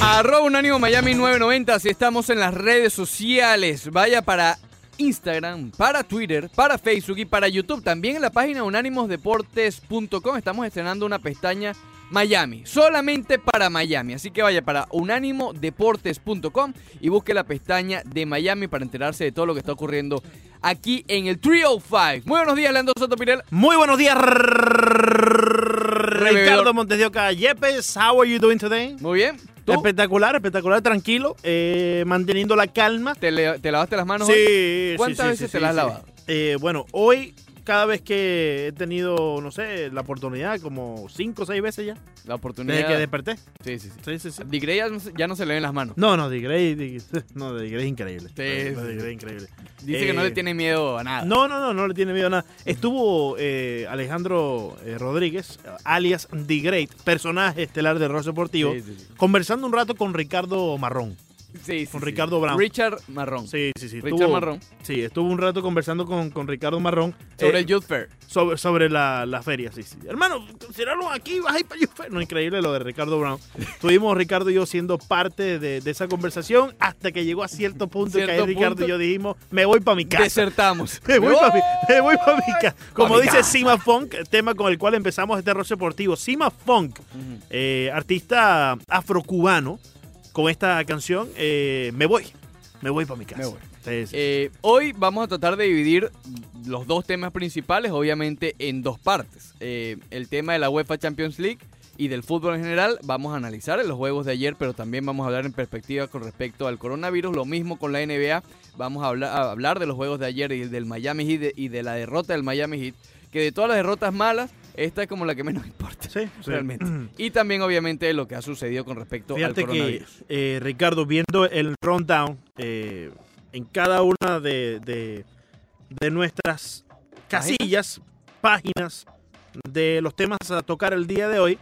Arroba Unánimo Miami 990 si estamos en las redes sociales. Vaya para Instagram, para Twitter, para Facebook y para YouTube. También en la página unánimosdeportes.com estamos estrenando una pestaña Miami, solamente para Miami. Así que vaya para unánimodeportes.com y busque la pestaña de Miami para enterarse de todo lo que está ocurriendo aquí en el 305. Muy buenos días, Leandro Soto Pirel. Muy buenos días, Ricardo Montes de Oca. Yepes, how are you doing today? Muy bien. ¿Tú? Espectacular, espectacular, tranquilo, eh, manteniendo la calma. ¿Te, le- te lavaste las manos Sí, hoy? sí, ¿Cuántas sí, veces sí, te sí, las has sí. lavado? Eh, bueno, hoy, cada vez que he tenido, no sé, la oportunidad, como cinco o seis veces ya, La oportunidad. desde que desperté. Sí, sí, sí. Sí, sí, ya, no se- ya no se le ven las manos. No, no, de Grey, de- no, es increíble. Sí, es increíble. Dice que no Eh, le tiene miedo a nada. No, no, no, no le tiene miedo a nada. Estuvo eh, Alejandro eh, Rodríguez, alias Great, personaje estelar de Ross Deportivo, conversando un rato con Ricardo Marrón. Sí, sí, Con sí. Ricardo Brown. Richard Marrón. Sí, sí, sí. Richard estuvo- Marrón. Sí, estuvo un rato conversando con, con Ricardo Marrón. Sobre eh, el Youth Fair. sobre, sobre la, la feria, sí, sí. Hermano, considerarlo aquí, vas a ir para Youth No, increíble lo de Ricardo Brown. Estuvimos Ricardo y yo siendo parte de, de esa conversación hasta que llegó a cierto punto que Cierto ahí Ricardo punto. y yo dijimos, me voy para mi casa. Desertamos. Me voy para mi, pa' mi casa. Como dice casa. Sima Funk, tema con el cual empezamos este rol deportivo. Sima Funk, Ujú. eh, artista afrocubano, con esta canción, eh, me voy. Me voy para mi casa. Me voy. Sí, sí. Eh, hoy vamos a tratar de dividir los dos temas principales, obviamente, en dos partes. Eh, el tema de la UEFA Champions League y del fútbol en general. Vamos a analizar los juegos de ayer, pero también vamos a hablar en perspectiva con respecto al coronavirus. Lo mismo con la NBA. Vamos a hablar, a hablar de los juegos de ayer y del Miami Heat y de la derrota del Miami Heat. Que de todas las derrotas malas, esta es como la que menos importa. Sí, sí. realmente. Y también, obviamente, lo que ha sucedido con respecto al Fíjate que, coronavirus. eh, Ricardo, viendo el rundown eh, en cada una de, de- de nuestras casillas, páginas de los temas a tocar el día de hoy,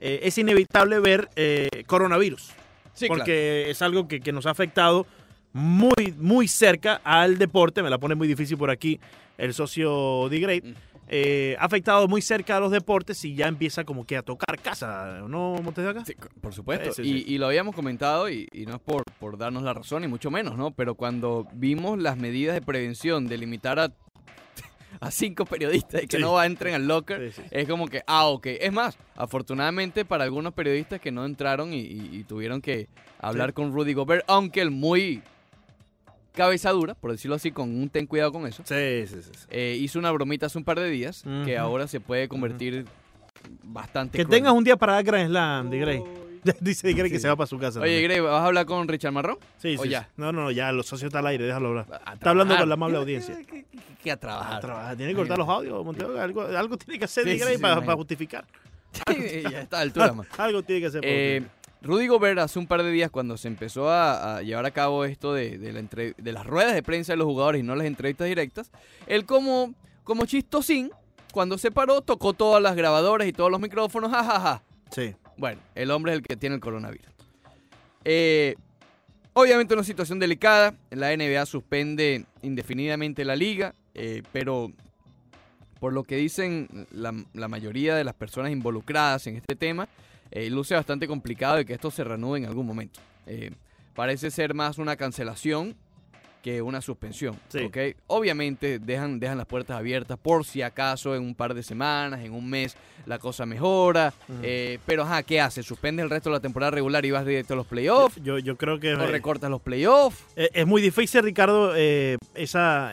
eh, es inevitable ver eh, coronavirus. Sí, claro. porque es algo que, que nos ha afectado muy, muy cerca al deporte. Me la pone muy difícil por aquí el socio de Great. Mm. Eh, ha afectado muy cerca a los deportes y ya empieza como que a tocar casa, ¿no, Montes de acá? Sí, por supuesto. Sí, sí, y, y lo habíamos comentado, y, y no es por, por darnos la razón, ni mucho menos, ¿no? Pero cuando vimos las medidas de prevención de limitar a, a cinco periodistas y que Sí. no entren al locker, Sí, sí. es como que, ah, ok. Es más, afortunadamente para algunos periodistas que no entraron y, y- y tuvieron que hablar con Rudy Gobert, aunque el muy cabeza dura, por decirlo así, con un ten cuidado con eso. Sí, sí, sí. sí. eh, hizo una bromita hace un par de días que ahora se puede convertir bastante Que cruel. tengas un día para dar Grand Slam, de Grey. Dice de Grey que se va para su casa. Oye. Grey, ¿vas a hablar con Richard Marrón? Sí, o sí, ya. sí. No, no, no, ya, los socios está al aire, déjalo hablar. Está hablando con la amable audiencia. Que, que- que a A trabajar. trabajar. Tiene que cortar los audios, Montego. Algo, algo tiene que hacer Sí, de Grey sí, para, justificar. ya está a altura, man. algo tiene que hacer. para Eh. Rudy Gobert hace un par de días cuando se empezó a, a llevar a cabo esto de, de la entre- de las ruedas de prensa de los jugadores y no las entrevistas directas, él como, como chistosín, cuando se paró, tocó todas las grabadoras y todos los micrófonos, jajaja. Sí. Bueno, el hombre es el que tiene el coronavirus. Eh, obviamente una situación delicada. La NBA suspende indefinidamente la liga, eh, pero por lo que dicen la, la mayoría de las personas involucradas en este tema, eh, luce bastante complicado de que esto se reanude en algún momento. Eh, parece ser más una cancelación que una suspensión. Sí. ¿ok? Obviamente dejan, dejan las puertas abiertas por si acaso en un par de semanas, en un mes, la cosa mejora. Eh, pero, ajá, ¿qué hace? ¿Suspende el resto de la temporada regular y vas directo a los playoffs? Yo, yo creo que ¿O eh, recortas los playoffs? eh, es muy difícil, Ricardo, esa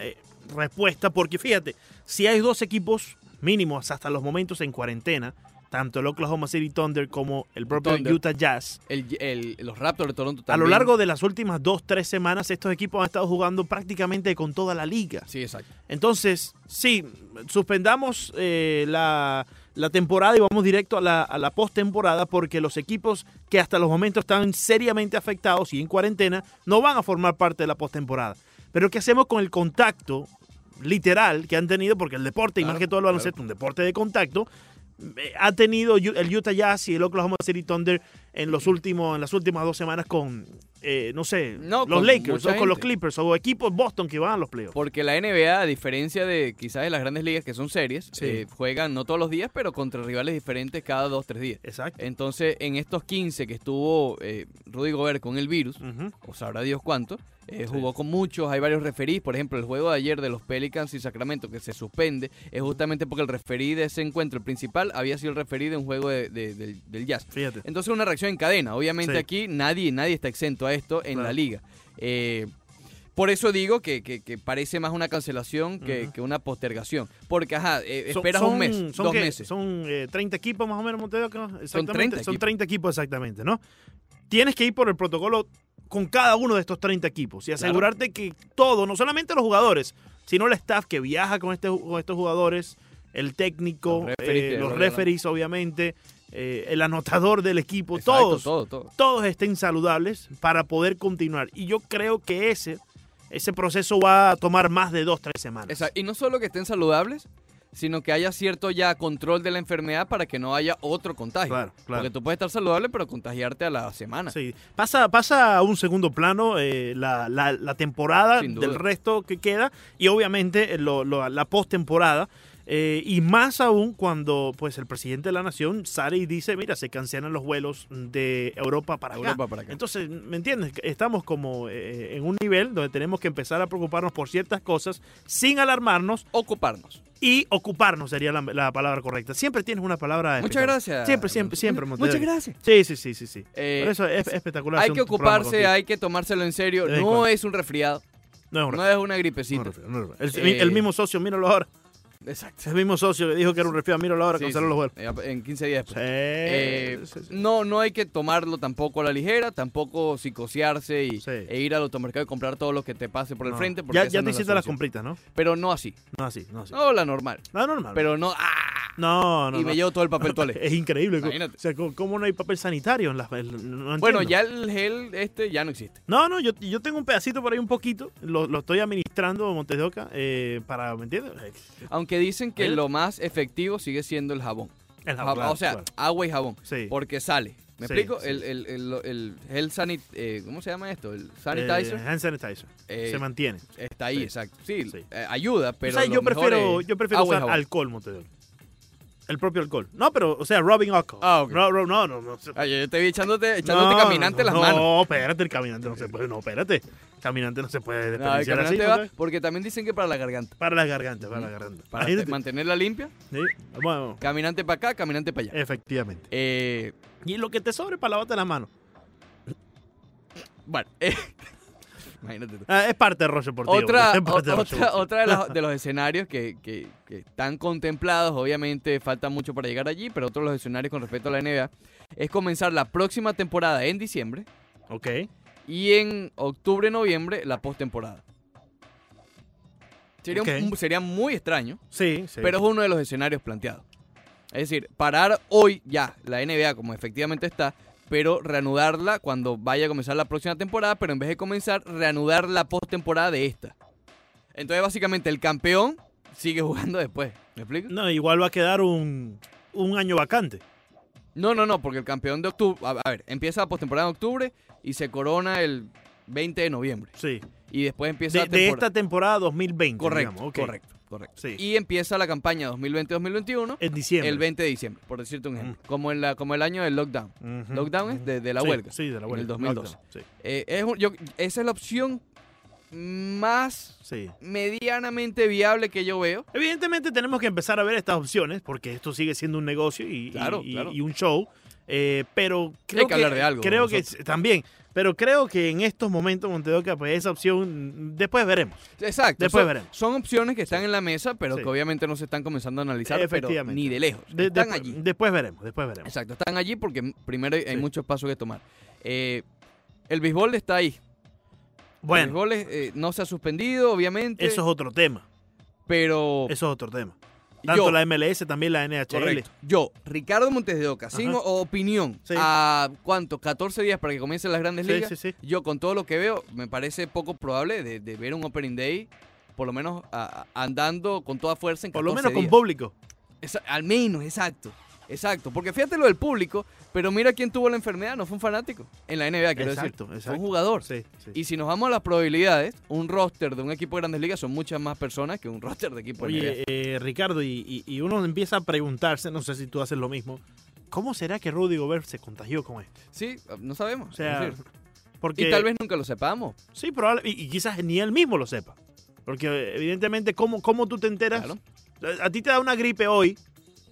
respuesta, porque fíjate, si hay dos equipos mínimos hasta los momentos en cuarentena, tanto el Oklahoma City Thunder como el propio Thunder. Utah Jazz, El, el- los Raptors de Toronto a también. lo largo de las últimas dos, tres semanas, estos equipos han estado jugando prácticamente con toda la liga. Sí, exacto. Entonces, sí, suspendamos eh, la, la temporada y vamos directo a la, a la postemporada porque los equipos que hasta los momentos están seriamente afectados y en cuarentena no van a formar parte de la postemporada. Pero ¿qué hacemos con el contacto literal que han tenido? Porque el deporte, y Claro, más que todo el baloncesto, un deporte de contacto, ha tenido el Utah Jazz y el Oklahoma City Thunder en los últimos, en las últimas dos semanas con, eh, no sé, No, los con Lakers o con los. Clippers o equipos Boston que van a los playoffs. Porque la NBA, a diferencia de quizás de las grandes ligas que son series, Sí. eh, juegan no todos los días, pero contra rivales diferentes cada dos, tres días. Exacto. Entonces, en estos 15 que estuvo eh, Rudy Gobert con el virus, o sabrá Dios cuánto, eh, jugó con muchos, hay varios referís, por ejemplo, el juego de ayer de los Pelicans y Sacramento que se suspende, es justamente porque el referí de ese encuentro, el principal, había sido el referí de un juego de- de- del- del Jazz. Fíjate. Entonces una reacción en cadena. Obviamente Sí. aquí nadie, nadie está exento a esto en Claro. la liga. Eh, por eso digo que, que- que parece más una cancelación que, que una postergación. Porque, ajá, eh, Son- esperas son- un mes, son dos meses. Son eh, 30 equipos más o menos, Montevideo. ¿no? Exactamente. 30 Son equipos. 30 equipos exactamente, ¿no? Tienes que ir por el protocolo con cada uno de estos 30 equipos y asegurarte que todo, no solamente los jugadores, sino el staff que viaja con, este, con estos jugadores, el técnico, Los eh, referees, obviamente, eh, el anotador del equipo, Exacto, todos, todo, todo. todos estén saludables para poder continuar. Y yo creo que ese, ese proceso va a tomar más de dos, tres semanas. Esa- y no solo que estén saludables, sino que haya cierto ya control de la enfermedad para que no haya otro contagio. Claro, claro. Porque tú puedes estar saludable, pero contagiarte a la semana. Sí, pasa, pasa a un segundo plano eh, la, la- la temporada del resto que queda y obviamente eh, lo- lo- la postemporada. Eh, y más aún cuando pues el presidente de la nación sale y dice, mira, se cancelan los vuelos de Europa para acá. Europa para acá. Entonces, ¿me entiendes? Estamos como eh, en un nivel donde tenemos que empezar a preocuparnos por ciertas cosas sin alarmarnos Ocuparnos. y ocuparnos sería la, la palabra correcta. Siempre tienes una palabra Muchas espectacular. gracias. Siempre, siempre, siempre. Muchas Montevideo. gracias. Sí, sí, sí, sí. sí. Eh, Por eso es es espectacular. Hay que ocuparse, hay que tomárselo en serio. No es un resfriado, No es un no resfriado. es una gripecita. no es un. El, Eh, el mismo socio, míralo ahora. Exacto. El mismo socio que dijo que era un resfriado, míralo ahora, Sí, canceló sí. los vuelos. En 15 días después. Sí, Eh, sí, no, no hay que tomarlo tampoco a la ligera, tampoco psicosearse y, e ir al automercado y comprar todo lo que te pase por el No. frente. porque Ya, ya te la hiciste las compritas, ¿no? Pero no así. No así, no así. No la normal. No, normal. Pero no. ¡ah! no, no. y me llevo todo el papel toalé. Es increíble. Imagínate. O sea, ¿cómo- ¿cómo no hay papel sanitario en las... no Bueno, ya el gel este ya no existe. No, no, yo, yo tengo un pedacito por ahí un poquito. Lo, lo estoy administrando Montes de Oca eh, para, ¿me entiendes? Eh, Aunque dicen que ¿Eh? lo más efectivo sigue siendo el jabón. el Ja- jabón, claro, o sea, claro. agua y jabón. Sí. Porque sale. ¿Me Sí, explico? sí, el, el, el, el gel sanit... eh, ¿Cómo se llama esto? El sanitizer. Eh, hand sanitizer. eh, Se mantiene. está ahí, sí. exacto. Sí, eh, ayuda, pero o sea, lo yo mejor prefiero, yo prefiero agua y usar alcohol, Oca. El propio alcohol. No, pero, o sea, rubbing alcohol. Ah, ok. No, no, no, no. no, Ah, yo te vi echándote, echándote No, caminante no, las no, manos. No, espérate, el caminante no se puede. No, espérate. Caminante no se puede desperdiciar así. porque también dicen que para la garganta. Para la garganta, para la garganta. Para te- mantenerla limpia, Sí, Bueno, caminante para acá, caminante para allá. efectivamente. Eh, Y lo que te sobre para lavarte las manos. bueno, eh, imagínate tú. Ah, es parte del rollo deportivo. Otra, o- deportivo. de, los, de los escenarios que, que- que están contemplados, obviamente falta mucho para llegar allí, pero otro de los escenarios con respecto a la NBA es comenzar la próxima temporada en diciembre Ok. y en octubre, noviembre la postemporada. Sería, un- sería muy extraño, Sí, sí. pero es uno de los escenarios planteados. Es decir, parar hoy ya la NBA como efectivamente está, pero reanudarla cuando vaya a comenzar la próxima temporada, pero en vez de comenzar, reanudar la postemporada de esta. Entonces, básicamente, el campeón sigue jugando después. ¿Me explico? No, igual va a quedar un, un año vacante. No, no, no, porque el campeón de octubre, a a ver, empieza la postemporada en octubre y se corona el 20 de noviembre. Sí. Y después empieza De, la de temporada. esta temporada 2020. Correcto, correcto, correcto. Sí. Y empieza la campaña 2020-2021 En diciembre. el 20 de diciembre, por decirte un ejemplo. Como, en la, como el año del lockdown. Lockdown es de, de la Sí, huelga. Sí, de la en huelga. el 2012. Lockdown, Sí. Eh, es un- yo- esa es la opción más sí. medianamente viable que yo veo. Evidentemente tenemos que empezar a ver estas opciones porque esto sigue siendo un negocio y, Claro, y- claro. y un show. Eh, pero creo que hablar de algo, Creo que también. Pero creo que en estos momentos, Montedoca, pues esa opción, después veremos. Exacto. Después veremos. son opciones que están en la mesa, pero Sí. que obviamente no se están comenzando a analizar, pero Efectivamente. ni de lejos. De- están después- allí. Después veremos, después veremos. Exacto, están allí porque primero hay, Sí. muchos pasos que tomar. Eh, el béisbol está ahí. El Bueno, béisbol es, eh, no se ha suspendido, obviamente. eso es otro tema. pero Eso es otro tema. Tanto yo, la MLS, también la NHL. correcto, yo, Ricardo Montes de Oca, sin opinión, Sí. a cuánto, 14 días para que comiencen las grandes Sí, ligas. sí. Yo con todo lo que veo, me parece poco probable de, de ver un opening day, por lo menos a- andando con toda fuerza en Por lo 14 menos con público. Esa- al menos, exacto. Exacto, porque fíjate lo del público, pero mira quién tuvo la enfermedad, no fue un fanático. En la NBA, quiero Exacto, decir. exacto. Fue un jugador. Sí, sí. Y si nos vamos a las probabilidades, un roster de un equipo de grandes ligas son muchas más personas que un roster de equipo de NBA. Oye, eh, Ricardo, y, y- y uno empieza a preguntarse, no sé si tú haces lo mismo, ¿cómo será que Rudy Gobert se contagió con esto? Sí, no sabemos. O sea, porque... y tal vez nunca lo sepamos. Sí, probable, y, y quizás ni él mismo lo sepa. Porque eh, evidentemente, ¿cómo, cómo tú te enteras? Claro. A ti te da una gripe hoy,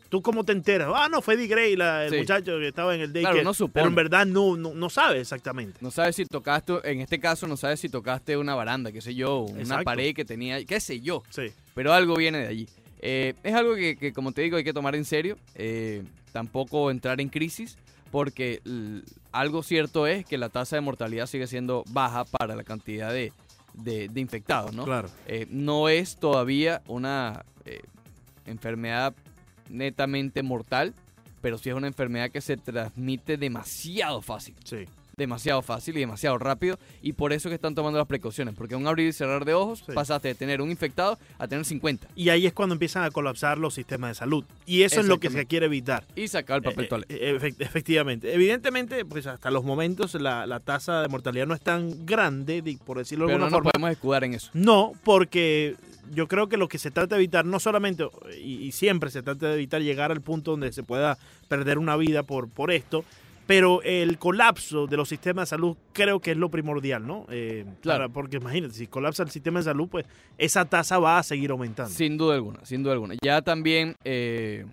¿tú cómo te enteras? Ah, no, fue Eddie Gray, la- el Sí. muchacho que estaba en el Claro, daycare. no supone. pero en verdad no, no, no sabe exactamente. No sabes si tocaste, en este caso, no sabes si tocaste una baranda, qué sé yo, una Exacto. pared que tenía, qué sé yo. Sí. pero algo viene de allí. Eh, es algo que, que, como te digo, hay que tomar en serio. eh, tampoco entrar en crisis, porque algo cierto es que la tasa de mortalidad sigue siendo baja para la cantidad de, de- de infectados, ¿no? Claro. Eh, no es todavía una enfermedad netamente mortal, pero sí es una enfermedad que se transmite demasiado fácil Sí. demasiado fácil y demasiado rápido y por eso que están tomando las precauciones, porque un abrir y cerrar de ojos Sí. pasaste de tener un infectado a tener 50 Y ahí es cuando empiezan a colapsar los sistemas de salud. Y eso es lo que se quiere evitar. y sacar el papel Eh, toalé. eh, efect- efectivamente. Evidentemente, pues hasta los momentos la, la tasa de mortalidad no es tan grande, por decirlo de Pero no alguna nos forma. podemos escudar en eso. No, porque yo creo que lo que se trata de evitar, no solamente, y, y siempre se trata de evitar llegar al punto donde se pueda perder una vida por, por esto, pero el colapso de los sistemas de salud creo que es lo primordial, ¿no? Eh, Claro. para- porque imagínate, si colapsa el sistema de salud, pues esa tasa va a seguir aumentando. Sin duda alguna, sin duda alguna. Ya también eh,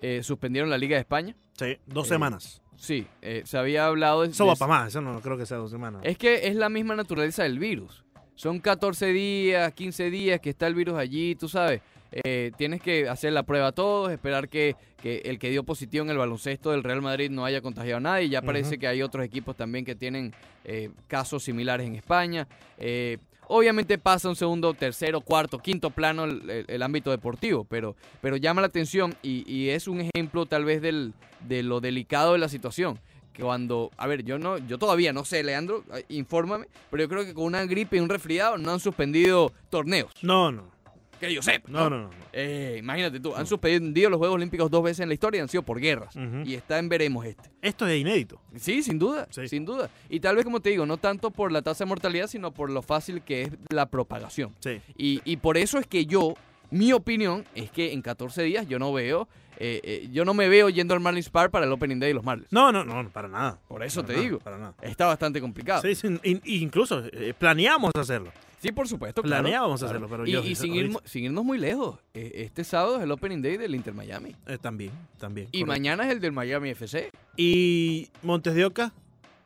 eh, suspendieron la Liga de España. Sí, dos Eh, semanas. Sí, eh, se había hablado de... Eso va para más, eso no creo que sea dos semanas. Es que es la misma naturaleza del virus. Son 14 días, 15 días que está el virus allí, tú sabes. Eh, tienes que hacer la prueba a todos, esperar que, que el que dio positivo en el baloncesto del Real Madrid no haya contagiado a nadie. Ya parece que hay otros equipos también que tienen eh, casos similares en España. Eh, obviamente pasa un segundo, tercero, cuarto, quinto plano el, el- el ámbito deportivo, pero, pero llama la atención y, y es un ejemplo tal vez del, de lo delicado de la situación que cuando, a ver, yo no, yo todavía no sé, Leandro, infórmame, pero yo creo que con una gripe y un resfriado no han suspendido torneos, No, no, que yo sepa. no, no, no. no. Eh, imagínate tú, han suspendido los Juegos Olímpicos dos veces en la historia y han sido por guerras. Y está en veremos este. Esto es inédito. Sí, sin duda, Sí. sin duda. Y tal vez, como te digo, no tanto por la tasa de mortalidad, sino por lo fácil que es la propagación. Sí. Y, y por eso es que yo, mi opinión es que en 14 días yo no veo, eh, eh, yo no me veo yendo al Marlins Park para el Opening Day de los Marlins. No, no, no, para nada. Por eso Para te nada, digo. Para nada. Está bastante complicado. Sí, sí, in- incluso eh, planeamos hacerlo. Sí, por supuesto. Planeábamos claro. hacerlo, pero y, yo- y sin, ahorita- ir, sin irnos muy lejos, este sábado es el Opening Day del Inter Miami. También, también. Y correcto. mañana es el del Miami FC. Y Montes de Oca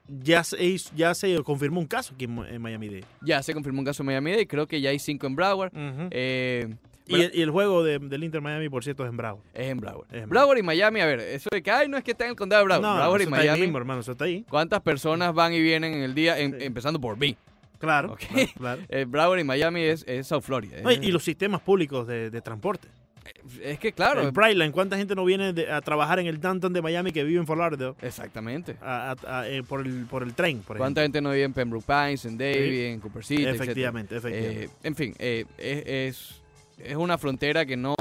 ya se, hizo- ya se confirmó un caso aquí en, Miami Dade. Ya se confirmó un caso en Miami Day. Creo que ya hay cinco en Broward. Eh, y, el, y el juego de- del Inter Miami, por cierto, es en Bravo. es en Broward. Es en Broward y Miami, a ver, eso de que, ay, no es que está en el condado de Broward. no, Broward y eso está ahí Miami. mismo, hermano, eso está ahí. ¿Cuántas personas van y vienen en el día, en- Sí. empezando por mí? Claro, Ok. claro, claro. Eh, Broward y Miami es, es South Florida. No, y, y los sistemas públicos de, de transporte. es que, claro, el Brightline, ¿cuánta gente no viene de- a trabajar en el downtown de Miami que vive en Fort Lauderdale exactamente. a- a- a- eh, por, el, por el tren, por ¿Cuánta ejemplo? gente no vive en Pembroke Pines, en Davie, en Cooper City, etcétera? Efectivamente, efectivamente. Eh, en fin, eh, es, es, una frontera que no,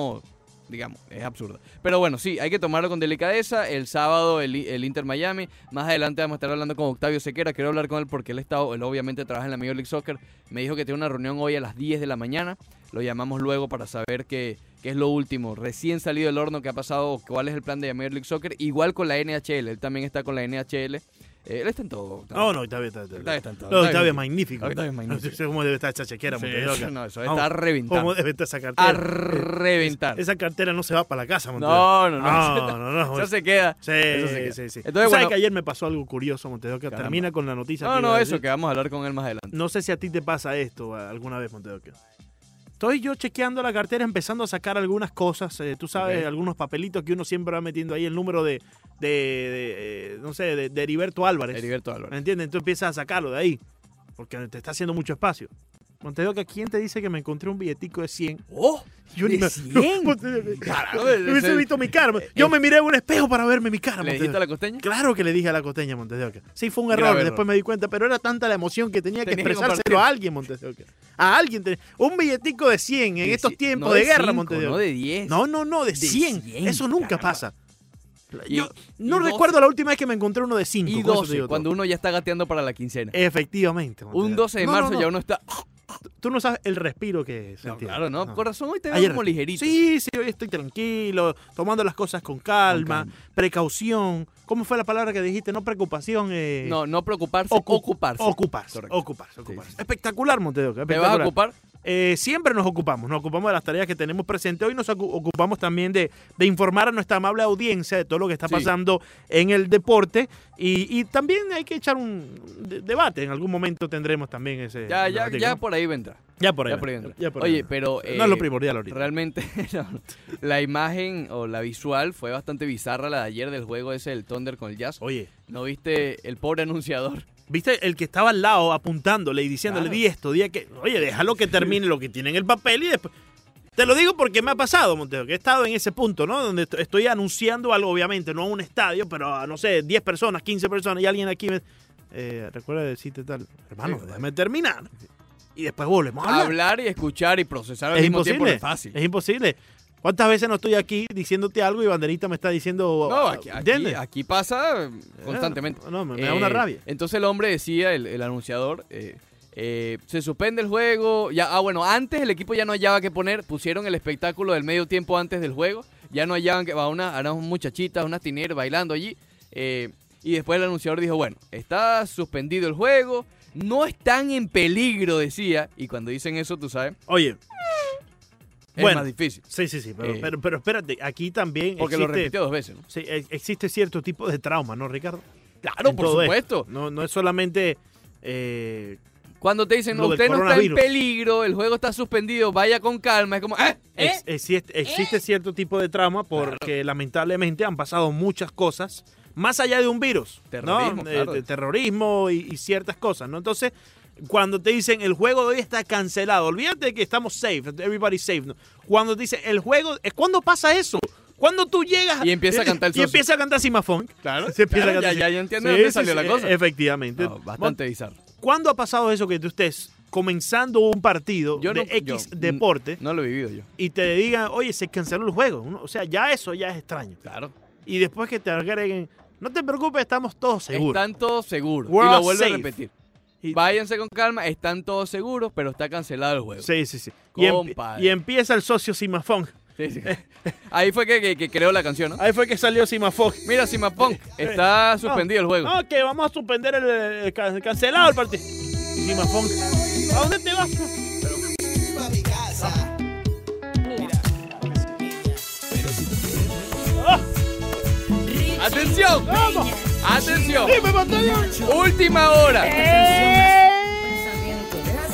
digamos, es absurda. Pero bueno, sí, hay que tomarlo con delicadeza. El sábado el, el Inter Miami. Más adelante vamos a estar hablando con Octavio Sequera. Quiero hablar con él porque él, está, obviamente trabaja en la Major League Soccer. Me dijo que tiene una reunión hoy a las 10 de la mañana. Lo llamamos luego para saber qué, qué es lo último. Recién salido del horno que ha pasado, cuál es el plan de la Major League Soccer. Igual con la NHL. Él también está con la NHL. Eh, él está en todo. no, no, Octavio está, Octavio está en todo. no, Octavio es magnífico. Octavio es magnífico. No sé cómo debe estar esa chequera, Sí, Montes de Oca. eso no, eso está reventado. ¿Cómo debe estar esa cartera? A reventar. Esa cartera no se va para la casa, Montes de No, no, no. No, no, no. Eso se queda. Sí, Eso se queda. sí, sí. Entonces, ¿Tú ¿Sabes bueno- que ayer me pasó algo curioso, Montes de Oca? Caramba. Termina con la noticia. No, no, eso, que vamos a hablar con él más adelante. No sé si a ti te pasa esto alguna vez, Montes de Oca. Estoy yo chequeando la cartera, empezando a sacar algunas cosas, eh, tú sabes, algunos papelitos que uno siempre va metiendo ahí, el número de, de, de, eh, no sé, de, de Heriberto Álvarez. Heriberto ¿Me Álvarez. entiendes? Tú empiezas a sacarlo de ahí, porque te está haciendo mucho espacio. Montes de Oca, ¿quién te dice que me encontré un billetico de 100? ¡Oh! Yo ¿De me- 100? Montes de Oca, Caramba, no hubiese ese- visto mi cara. Yo me miré en un espejo para verme mi cara. ¿Le Montes de dijiste a la costeña? Claro que le dije a la costeña Montes de Oca. Sí, fue un Grave error, error. después me di cuenta, pero era tanta la emoción que tenía que que expresárselo compartir. a alguien Montes de Oca. a alguien. Un billetico de 100 en De estos tiempos no de, guerra, cinco, Montevideo. No de 10. No, no, no, de 100. 100, Eso nunca caramba. pasa. Yo no recuerdo la última vez que me encontré uno de 5. Y 12, cuando uno ya está gateando para la quincena. Efectivamente. Un Montevideo. 12 de No, no, marzo no. ya uno está... Tú no sabes el respiro que es. No, claro, no. Corazón, hoy te veo como ligerito. Sí, sí, hoy estoy tranquilo, tomando las cosas con calma, calma. precaución. ¿Cómo fue la palabra que dijiste? No preocupación. Eh, No, no preocuparse, ocu- ocuparse. Ocuparse. Correcto. Ocuparse, Sí, ocuparse. sí. Espectacular, Montedeo. ¿Te vas a ocupar? Eh, siempre nos ocupamos, nos ocupamos de las tareas que tenemos presentes. Hoy nos ocu- ocupamos también de, de informar a nuestra amable audiencia de todo lo que está Sí. pasando en el deporte. Y, y también hay que echar un de- debate. En algún momento tendremos también ese. Ya, ya, ya por ahí vendrá. ya por ahí. Ya por ahí vendrá, ya por ahí Oye, vendrá. pero... no es lo eh, primordial ahorita. Realmente, no, la imagen o la visual fue bastante bizarra la de ayer del juego ese del Thunder con el Jazz. Oye, ¿No viste el pobre anunciador? ¿Viste el que estaba al lado apuntándole y diciéndole, Claro. di esto, di que Oye, déjalo que termine lo que tiene en el papel y después. Te lo digo porque me ha pasado, Monteo, que he estado en ese punto, ¿no? Donde est- estoy anunciando algo, obviamente, no a un estadio, pero a, no sé, 10 personas, 15 personas, y alguien aquí me. Eh, recuerda decirte tal, hermano, Sí. déjame terminar. Y después volvemos a hablar. Hablar y escuchar y procesar al Es mismo tiempo no imposible. es fácil. Es imposible. ¿Cuántas veces no estoy aquí diciéndote algo y Banderita me está diciendo. No, aquí, aquí, pasa eh, constantemente. No, me, me da una Eh, rabia. Entonces el hombre decía, el, el anunciador, eh, eh, se suspende el juego. Ya, ah, bueno, antes el equipo ya no hallaba qué poner. Pusieron el espectáculo del medio tiempo antes del juego. Ya no hallaban que va una, unas muchachitas, unas tineras bailando allí. y después el anunciador dijo, bueno, está suspendido el juego. No están en peligro, decía. Y cuando dicen eso, tú sabes, Oye, es Bueno, más difícil. sí, sí, sí, pero, Eh, pero, pero espérate, aquí también Porque lo existe, repitió dos veces, ¿no? sí, e- existe cierto tipo de trauma, ¿no, Ricardo? Claro, En por supuesto. esto. No, no es solamente... eh, Cuando te dicen, no, Lo usted no está en peligro, el juego está suspendido, vaya con calma. Es como, ¿eh? ¿Eh? ex- existe, cierto tipo de trauma porque lamentablemente han pasado muchas cosas más allá de un virus, Terrorismo, ¿no? Eh, claro. terrorismo y, y ciertas cosas, ¿no? Entonces, cuando te dicen el juego de hoy está cancelado, olvídate de que estamos safe, everybody's safe, ¿no? Cuando te dicen el juego, es cuando pasa eso. Cuando tú llegas Y empieza a cantar el y empieza a cantar Simafón. Claro, Se empieza claro, a ya, cantar ya, entiendo Sí, de dónde sí, salió sí, la cosa. Efectivamente. No, bastante bizarro. ¿Cuándo ha pasado eso que tú estés comenzando un partido Yo de no- X yo- deporte No lo he vivido yo. y te digan, oye, se canceló el juego? O sea, ya eso ya es extraño. Claro. Y después que te agreguen, no te preocupes, estamos todos seguros. Están todos seguros. We're y lo vuelvo a safe. repetir. Y- Váyanse con calma, están todos seguros, pero está cancelado el juego. Sí, sí, sí. Y, Compadre. y empieza el socio Simafón. Sí, sí. Ahí fue que, que, que creó la canción, ¿no? Ahí fue que salió Simafón. Mira, Simapong, está suspendido el juego. No, que vamos a suspender el, el can- cancelado el partido. Simafón. ¿A dónde te vas? ¡Atención! ¡Vamos! ¡Atención! ¡Sí, me mandó Dios! Última hora. ¡Eh!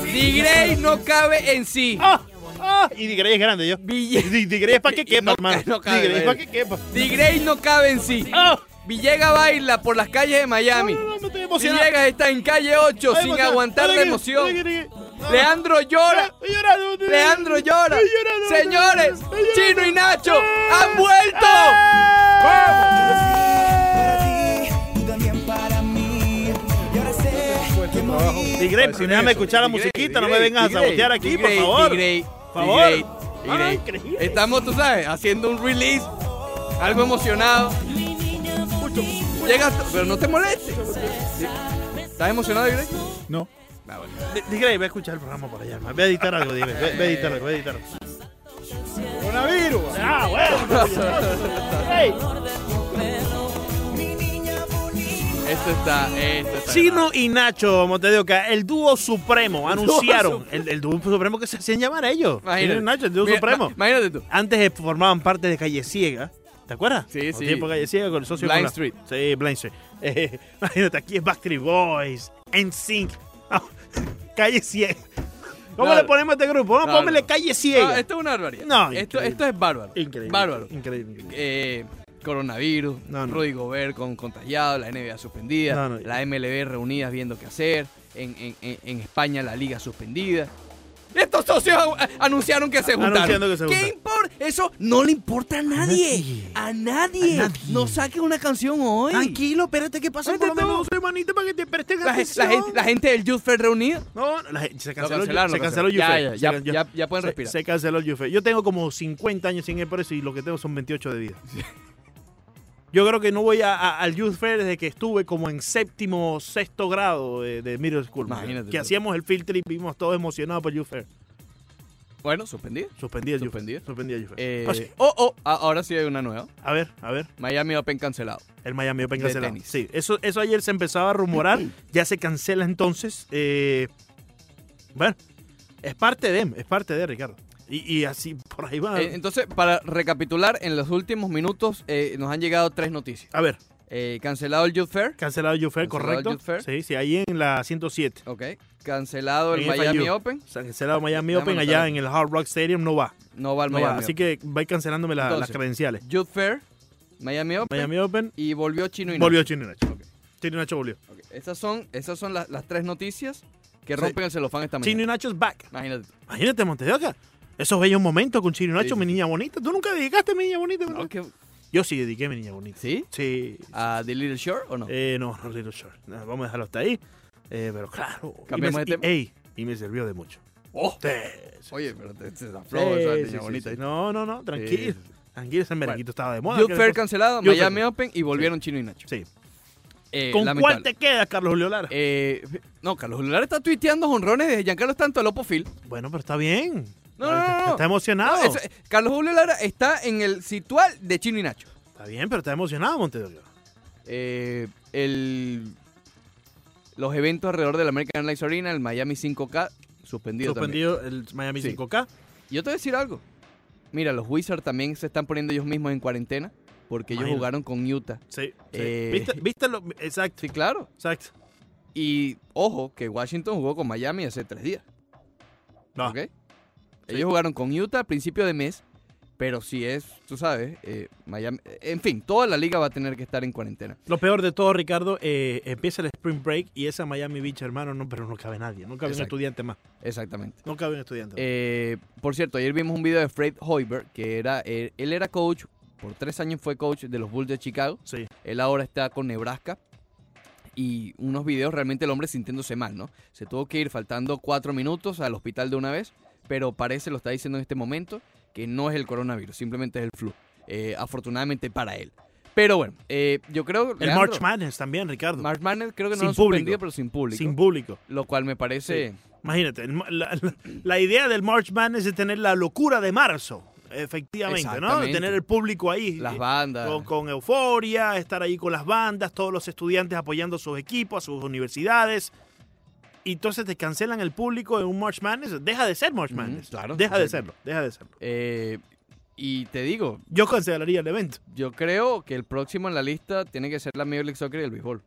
Digrey no cabe en sí. ¡Ah! ¡Ah! Y Digrey es grande, yo. Digrey es para que quepa, No, hermano. no cabe, Digrey es para que quepa. Digrey no cabe en sí. ¡Ah! Villega baila por las calles de Miami. No, no, no. Villegas está en calle 8 Estoy sin aguantar la emoción. No, Leandro llora. Leandro llora. Señores. Chino y Nacho han vuelto. Digrey, Pues sí, déjame escuchar la musiquita, no me vengas a sabotear aquí, por favor. Por favor. Ah. Estamos, tú sabes, haciendo un release. Algo emocionado. Llegas, pero no te molestes. ¿Estás emocionado, Digrey? No. Ah, bueno. Ve a escuchar el programa por allá. hermano. Ve a editar algo, Digrey. Ve, ve a editar algo, ve a editar algo. Coronavirus. Ah, bueno. Esto está, esto está. Chino y Nacho Montedeoca, el dúo supremo, anunciaron. El, el dúo supremo que se hacían llamar ellos. Imagínate. Chino y Nacho, el dúo Mira, supremo. ma- Imagínate tú. Antes eh, formaban parte de Calle Ciega. ¿Te acuerdas? Sí, sí. tiempos de Calle Ciega con el socio. Blind Street. Sí, Blind Street. Eh, imagínate, aquí es Backstreet Boys, NSYNC. Ah, Calle Ciega. ¿Cómo No, le ponemos a este grupo? Vamos no, no. Calle Ciega. Esto es una barbaridad. No, esto, esto es bárbaro. increíble. Bárbaro. Increíble. increíble. Eh, coronavirus, No, no. Rudy Gobert con contagiado, la NBA suspendida, No, la MLB reunidas viendo qué hacer, en, en- en- en España la liga suspendida. Estos socios anunciaron que se juntaron. Anunciando que se ¿Qué importa? Eso no le importa a nadie. A nadie. A nadie. No saquen una canción hoy. Tranquilo, espérate que pasa por lo menos para que te presten La, atención. la gente, la gente del Youth Fair reunida. No, la se canceló, cancelaron, se canceló. Juve. Ya, Se ya, can- ya, ya pueden respirar. Se canceló el Juve. Yo tengo como 50 años sin ir por eso y lo que tengo son 28 de vida. Yo creo que no voy a- a- al Youth Fair desde que estuve como en séptimo, sexto grado de, de middle school. Imagínate Que hacíamos el field trip y vimos todos emocionados por Youth Fair. Bueno, suspendido. Suspendí el Youth Suspendido. Fair. Suspendí el Youth Fair. Eh, sí. oh, oh, ahora sí hay una nueva. A ver, a ver. Miami Open cancelado. El Miami Open cancelado. tenis. Sí, eso, eso ayer se empezaba a rumorar. ya se cancela entonces. Eh, bueno, es parte de, es parte de Ricardo. Y, y así por ahí va. Eh, entonces, para recapitular, en los últimos minutos eh, nos han llegado tres noticias. a ver, Eh, cancelado el Youth Fair. cancelado el Youth Fair, Cancelado el correcto. Youth Fair. Sí, sí, ahí en la 107. Ok. Cancelado el En Miami FIU. Open. O sea, cancelado Miami Déjame Open allá en el Hard Rock Stadium, no va. No va al No Miami va. Así que va cancelándome la- las credenciales. Youth Fair, Miami Open. Miami Open, Y volvió Chino y Nacho. volvió Chino y Nacho. Chino y Nacho volvió. Ok, Esas son, esas son las, las tres noticias que Sí. rompen el celofán esta Chino y mañana. Nacho es back. Imagínate. Imagínate, Montedoca. Esos bellos momentos con Chino y Nacho, Sí, mi niña bonita. ¿Tú nunca dedicaste a mi niña bonita? No, que- Yo sí dediqué a mi niña bonita. ¿Sí? Sí. ¿A The Little Shore o no? Eh, no, no, Little Short. No, vamos a dejarlo hasta ahí. Eh, pero claro. me, de tema. ey, y me sirvió de mucho. Oh. Sí, sí, Oye, pero te, te flow esa niña bonita. No, no, no, tranquilo. Tranquilo, ese merenguito estaba de moda. Youth Fair cancelado, Youth Miami Fair. Open y volvieron Chino y Nacho. Sí. Eh, ¿Con lamentable. cuál te quedas, Carlos Julio Lara? Eh, no, Carlos Julio Lara está tuiteando honrones desde Giancarlo Stanto al Opofil. bueno, pero está bien. No, no, no, no. Está emocionado. No, Carlos Julio Lara está en el situal de Chino y Nacho. Está bien, pero está emocionado, Montedoca. Eh, el, los eventos alrededor del American Airlines Arena, el Miami 5K, suspendido, también. Suspendido el Miami Sí. 5K. Y yo te voy a decir algo. Mira, los Wizards también se están poniendo ellos mismos en cuarentena porque ellos jugaron con Utah. Sí. sí. Eh. ¿Viste, viste lo, exacto, Sí, claro. exacto. Y ojo, que Washington jugó con Miami hace tres días. No. Ellos jugaron con Utah a principio de mes, pero si es, tú sabes, eh, Miami. En fin, toda la liga va a tener que estar en cuarentena. Lo peor de todo, Ricardo, eh, empieza el Spring Break y esa Miami Beach, hermano, no, pero no cabe nadie. No cabe un estudiante más. Exactamente. No cabe un estudiante más. Eh, por cierto, ayer vimos un video de Fred Hoiberg, que era, él era coach, por tres años fue coach de los Bulls de Chicago. sí. Él ahora está con Nebraska. Y unos videos realmente el hombre sintiéndose mal, ¿no? Se tuvo que ir faltando cuatro minutos al hospital de una vez, pero parece, lo está diciendo en este momento, que no es el coronavirus, simplemente es el flu. Eh, afortunadamente para él. Pero bueno, eh, yo creo... El March Madness también, Ricardo. March Madness creo que no lo han pero sin público. Sin público. lo cual me parece... Imagínate, la, la- la idea del March Madness es tener la locura de marzo, efectivamente, ¿no? Tener el público ahí. Las bandas. Con, con euforia, estar ahí con las bandas, todos los estudiantes apoyando a sus equipos, a sus universidades. Y entonces te cancelan el público en un March Madness. Deja de ser March Madness. claro, Deja de serlo, deja de serlo. Eh, y te digo, Yo cancelaría el evento. yo creo que el próximo en la lista tiene que ser la Major League Soccer y el béisbol.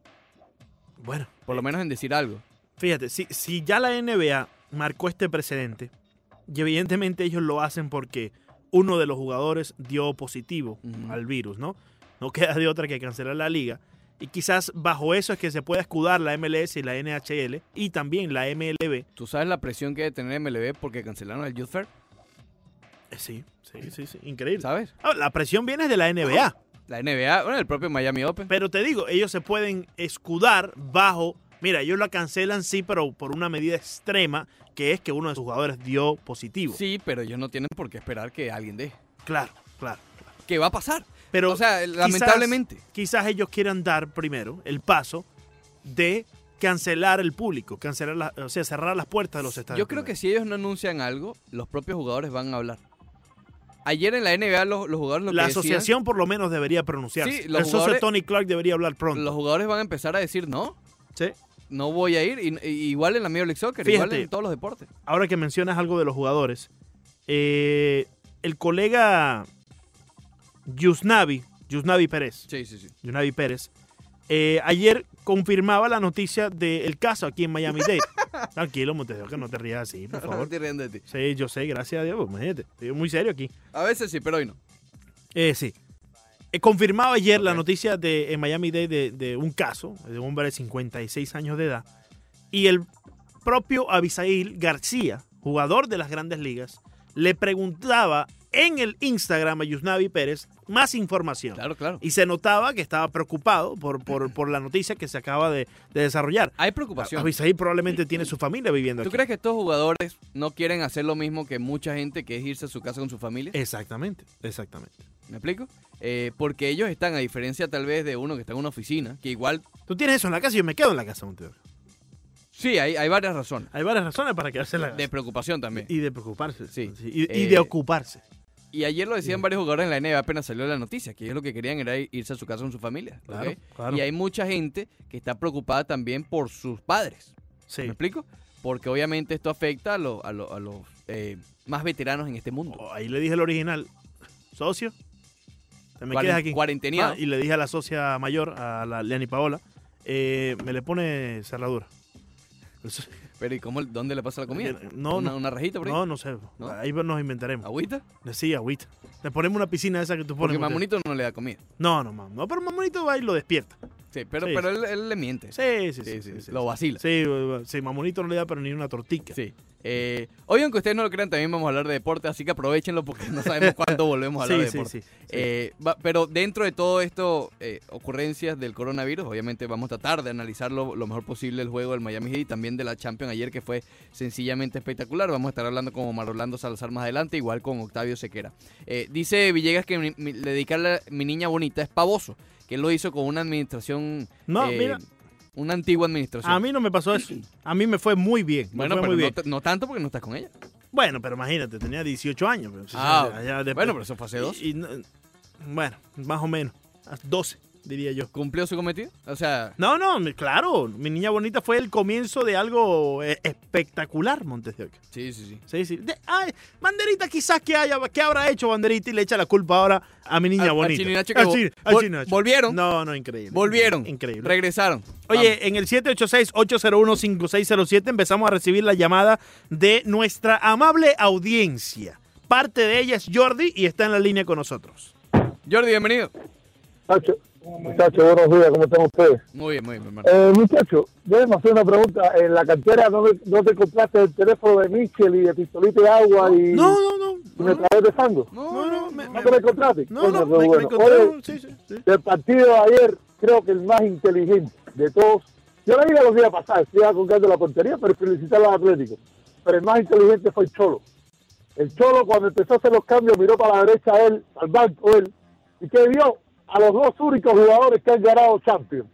Bueno, Por lo menos en decir algo. fíjate, si, si ya la NBA marcó este precedente, y evidentemente ellos lo hacen porque uno de los jugadores dio positivo al virus, ¿no? No queda de otra que cancelar la liga. Y quizás bajo eso es que se puede escudar la MLS y la NHL y también la MLB. ¿Tú sabes la presión que debe tener MLB porque cancelaron el Youth Fair? Eh, sí, sí, sí, sí, increíble. ¿Sabes? Ah, la presión viene de la NBA. La NBA, bueno, el propio Miami Open. Pero te digo, ellos se pueden escudar bajo. Mira, ellos la cancelan, sí, pero por una medida extrema, que es que uno de sus jugadores dio positivo. Sí, pero ellos no tienen por qué esperar que alguien deje. Claro, claro. ¿Qué va a pasar? Pero o sea, lamentablemente. Quizás ellos quieran dar primero el paso de cancelar el público, cancelar la- o sea, cerrar las puertas de los estadios. Yo creo que si ellos no anuncian algo, los propios jugadores van a hablar. Ayer en la NBA los, los jugadores lo la que decían- asociación por lo menos debería pronunciarse. Sí, los el socio Tony Clark debería hablar pronto. los jugadores van a empezar a decir no, Sí. no voy a ir. Y, y- igual en la Major League Soccer, igual Fíjate. en todos los deportes. Ahora que mencionas algo de los jugadores, eh, el colega Yusnavi, Yusnavi Pérez, Sí, sí, sí. Yusnavi Pérez, eh, ayer confirmaba la noticia del caso aquí en Miami-Dade. Tranquilo, Montejo, que no te rías así, por No favor. estoy riendo de ti. Sí, yo sé, gracias a Dios, pues, imagínate. Estoy muy serio aquí. A veces sí, pero hoy no. Eh, sí. Eh, confirmaba ayer la noticia de, en Miami-Dade de, de un caso de un hombre de 56 años de edad. Y el propio Abisail García, jugador de las grandes ligas, le preguntaba en el Instagram a Yusnavi Pérez más información. Claro, claro. Y se notaba que estaba preocupado por, por, por la noticia que se acaba de, de desarrollar. Hay preocupación. Abisaí probablemente tiene su familia viviendo ¿Tú aquí. crees que estos jugadores no quieren hacer lo mismo que mucha gente, que es irse a su casa con su familia? Exactamente, exactamente. ¿Me explico? Eh, porque ellos están, a diferencia tal vez de uno que está en una oficina, que igual, Tú tienes eso en la casa y yo me quedo en la casa, Montero. sí, hay, hay varias razones. Hay varias razones para quedarse en la casa. De preocupación también. y de preocuparse. Sí. Y, y Eh, de ocuparse. Y ayer lo decían varios jugadores en la NBA apenas salió la noticia, que ellos lo que querían era irse a su casa con su familia. Claro, claro. Y hay mucha gente que está preocupada también por sus padres. Sí. ¿Me explico? Porque obviamente esto afecta a, lo- a lo- a los eh, más veteranos en este mundo. Oh, ahí le dije el original. Socio, te me Cuaren- quedas aquí. cuarenteneado. Ah, y le dije a la socia mayor, a la Leani Paola, eh, me le pone cerradura. Pero ¿y cómo, dónde le pasa la comida? No, ¿Una, no. una rajita por ahí? No, no sé. ¿No? Ahí nos inventaremos. ¿Agüita? Sí, agüita. Le ponemos una piscina esa que tú pones. Porque. Mamonito no le da comida. No, no, mam. No, pero Mamonito va y lo despierta. Sí, pero, Sí. pero él, él le miente. Sí, sí, sí. Sí, sí, sí, sí, lo vacila. Sí, sí, Mamonito no le da pero ni una tortica. Sí. Eh, hoy, aunque ustedes no lo crean, también vamos a hablar de deporte, así que aprovechenlo porque no sabemos cuándo volvemos a hablar Sí, de deporte. sí, sí. Eh, va- pero dentro de todo esto, eh, ocurrencias del coronavirus, obviamente vamos a tratar de analizarlo lo mejor posible el juego del Miami Heat y también de la Champions ayer, que fue sencillamente espectacular. Vamos a estar hablando con Omar Orlando Salazar más adelante, igual con Octavio Sequera. Eh, dice Villegas que mi- mi- le dedicarle a mi niña bonita es pavoso, que él lo hizo con una administración. No, eh, mira. Una antigua administración. A mí no me pasó eso. A mí me fue muy bien. me bueno, fue pero muy no, bien. t- no tanto porque no estás con ella. Bueno, pero imagínate, tenía 18 años. pero, Ah, bueno, pero eso fue hace dos. y- y no- bueno, más o menos. 12, diría yo. ¿Cumplió su cometido? O sea, No, no, claro. Mi niña bonita fue el comienzo de algo eh, espectacular, Montes de Oca. sí, sí, sí. Sí, sí. De- ay, Banderita quizás que haya, que habrá hecho Banderita y le echa la culpa ahora a mi niña bonita. Que vol- Chinacho. volvieron. No, no, increíble. Volvieron. Increíble. Regresaron. Oye, en el 786-801-5607 empezamos a recibir la llamada de nuestra amable audiencia. Parte de ella es Jordi y está en la línea con nosotros. Jordi, bienvenido. Muchachos, muchacho, buenos días, ¿cómo están ustedes? Muy bien, muy bien, hermano. Eh, muchachos, déjenme hacer una pregunta. En la cantera, ¿no, me- no te compraste el teléfono de Michel y de pistolita de agua y, No, no, no. y me traes de fango? No, no, me- ¿No te lo encontraste? No, no, qué me, me bueno. Oye, sí, sí, sí. del partido de ayer, creo que el más inteligente de todos. Yo le dije los días pasados, estoy colgando la portería, pero felicitar a los Atléticos. Pero el más inteligente fue el Cholo. El Cholo, cuando empezó a hacer los cambios, miró para la derecha a él, al banco él, y que vio a los dos únicos jugadores que han ganado Champions.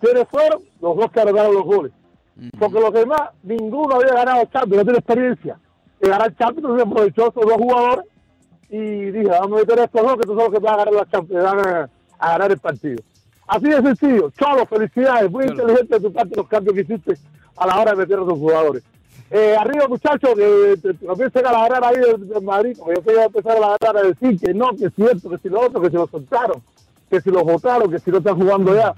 ¿Quiénes fueron? Los dos que ganaron los goles. Porque los demás, ninguno había ganado Champions, no tiene experiencia de ganar Champions, entonces aprovechó esos dos jugadores y dije, vamos a meter a estos dos que estos son los que van a ganar, la Champions, van a, a ganar el partido. Así de sencillo. Cholo, felicidades. Muy Cholo. inteligente de tu parte los cambios que hiciste a la hora de meter a tus jugadores. Eh, arriba, muchachos, que empiecen a ladrar ahí de, de Madrid, como yo te iba a empezar a ladrar a decir que no, que es cierto, que si lo otro, que si lo soltaron, que si lo votaron, que si no están jugando ya.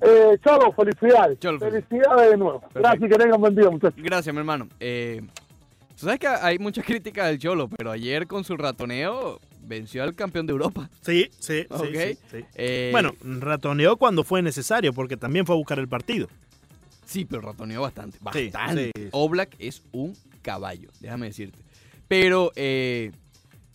Eh, Cholo, felicidades. Cholo, felicidades de nuevo. Gracias y que tengan buen día, muchachos. Gracias, mi hermano. Eh, tú sabes que hay mucha crítica del Cholo, pero ayer con su ratoneo venció al campeón de Europa. Sí, sí, sí, Ok. sí, sí. Eh, Bueno, ratoneó cuando fue necesario, porque también fue a buscar el partido. Sí, pero ratoneó bastante. Sí, Bastante. sí. Oblak es un caballo, déjame decirte. Pero, eh,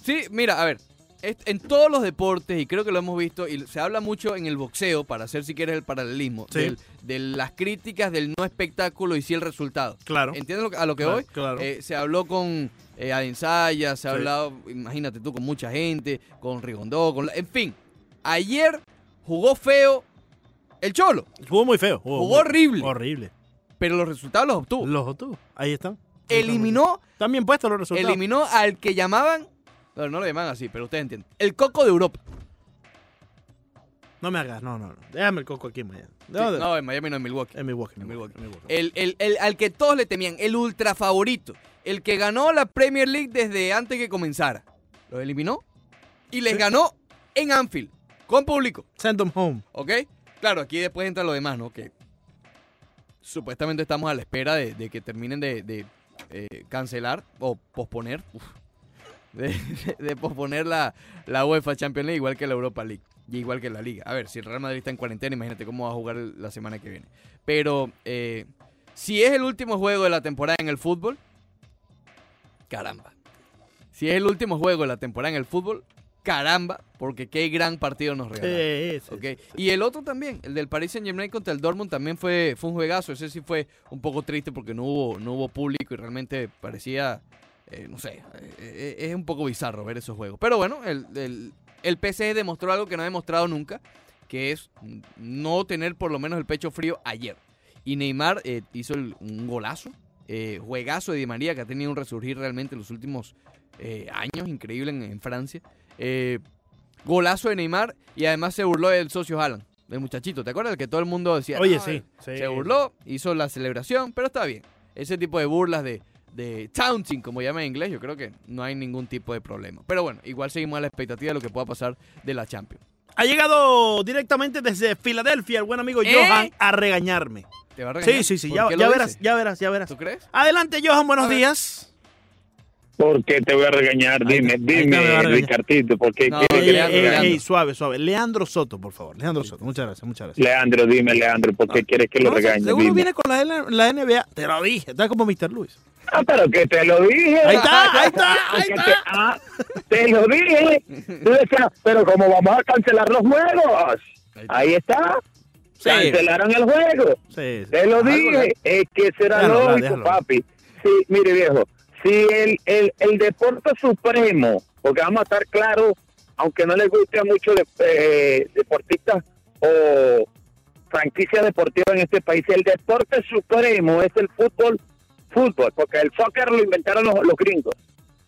sí, mira, a ver, en todos los deportes, y creo que lo hemos visto, y se habla mucho en el boxeo, para hacer si quieres el paralelismo, Sí. del- de las críticas del no espectáculo y sí el resultado. Claro. ¿Entiendes a lo que Claro, voy? claro. Eh, se habló con eh, Adensaya, se ha Sí. hablado, imagínate tú, con mucha gente, con Rigondó, con la- en fin. Ayer jugó feo el Cholo, Jugó muy feo. Jugó, Jugó muy- horrible. Horrible. pero los resultados los obtuvo. Los obtuvo. Ahí están. Ahí están. Eliminó, También puestos los resultados. eliminó al que llamaban, no, no lo llaman así, pero ustedes entienden, el coco de Europa. No me hagas, no, no, no. Déjame el coco aquí en Miami. Sí, No, en Miami no, en Milwaukee. En Milwaukee. En En Milwaukee. Milwaukee. El, el- el- al que todos le temían, el ultra favorito, el que ganó la Premier League desde antes que comenzara. Lo eliminó y les Sí. ganó en Anfield, con público. Send them home. ¿Ok? Claro, aquí después entra lo demás, ¿no? Que supuestamente estamos a la espera de, que terminen de, eh, cancelar o posponer. de, posponer la, la UEFA Champions League, igual que la Europa League. Y igual que la Liga. A ver, si el Real Madrid está en cuarentena, imagínate cómo va a jugar la semana que viene. Pero eh, si es el último juego de la temporada en el fútbol, caramba. Si es el último juego de la temporada en el fútbol, caramba, porque qué gran partido nos regaló. Eh, sí, Ok, sí. Y el otro también, el del Paris Saint Germain contra el Dortmund también fue, fue un juegazo. Ese sí fue un poco triste porque no hubo, no hubo público y realmente parecía, eh, no sé, eh, eh, es un poco bizarro ver esos juegos. Pero bueno, el, el, el PSG demostró algo que no ha demostrado nunca, que es no tener por lo menos el pecho frío ayer. Y Neymar eh, hizo el- un golazo, eh, juegazo de Di María que ha tenido un resurgir realmente en los últimos años, increíble en, en Francia. Eh, golazo de Neymar y además se burló del socio Haaland, del muchachito. ¿Te acuerdas? Que todo el mundo decía. Oye, "No, sí, eh", sí. Se burló, hizo la celebración, pero está bien. Ese tipo de burlas de, de taunting, como llama en inglés, yo creo que no hay ningún tipo de problema. Pero bueno, igual seguimos a la expectativa de lo que pueda pasar de la Champions. Ha llegado directamente desde Filadelfia el buen amigo ¿Eh? Johan a regañarme. ¿Te va a regañar? Sí, sí, sí, ¿Por ya, verás, ya verás, ya verás. ¿Tú crees? Adelante, Johan, buenos días. ¿Por qué te voy a regañar? Dime, dime, regañar. Ricardito, ¿por qué No, quieres que Leandro, ey, regañe? Ey, suave, suave. Leandro Soto, por favor. Leandro Soto, muchas gracias, muchas gracias. Leandro, dime, Leandro, ¿por qué quieres que lo No, regañe? Seguro Dime. viene con la, la NBA. Te lo dije, está como Mr. Luis. Ah, pero que te lo dije. Ahí está, ahí está, ahí está. te, ah, te lo dije. Tú decías, pero como vamos a cancelar los juegos. Ahí está. Sí. Cancelaron el juego. Sí, sí. Te lo dije. Es que será Déjalo lógico, déjalo. papi. Sí, mire, viejo. Si el, el, el deporte supremo, porque vamos a estar claros, aunque no les guste a muchos de- eh, deportistas o franquicias deportivas en este país, el deporte supremo es el fútbol, fútbol, porque el soccer lo inventaron los, los gringos,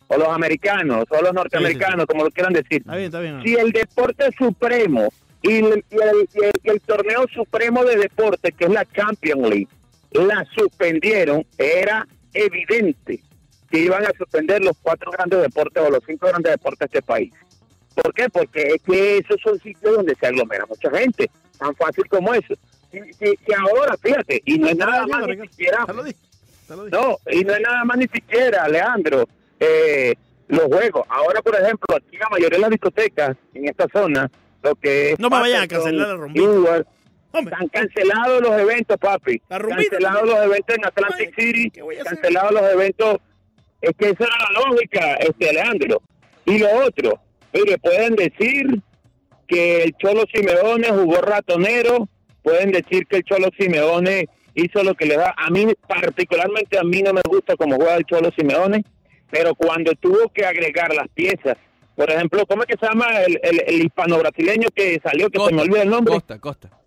o los americanos, o los norteamericanos, como lo quieran decir Está bien, está bien. si el deporte supremo y el, y el- y el- y el torneo supremo de deporte, que es la Champions League, la suspendieron, era evidente que iban a suspender los cuatro grandes deportes o los cinco grandes deportes de este país. ¿Por qué? Porque es que esos son sitios donde se aglomera mucha gente, tan fácil como eso. Y, y- y ahora, fíjate, y no es nada más ni siquiera no, y no es nada más ni siquiera, Leandro, eh, los juegos. Ahora, por ejemplo, aquí la mayoría de las discotecas en esta zona, lo que es No me vayan a cancelar Hombre, están cancelados los eventos, papi. Cancelados los eventos en Atlantic City, cancelados los eventos. Es que esa era la lógica, este Leandro. Y lo otro, mire, pueden decir que el Cholo Simeone jugó ratonero, pueden decir que el Cholo Simeone hizo lo que le da. A mí, particularmente a mí no me gusta cómo juega el Cholo Simeone, pero cuando tuvo que agregar las piezas, por ejemplo, ¿cómo es que se llama el, el, el hispano-brasileño que salió, que se me olvida el nombre? Costa, Costa.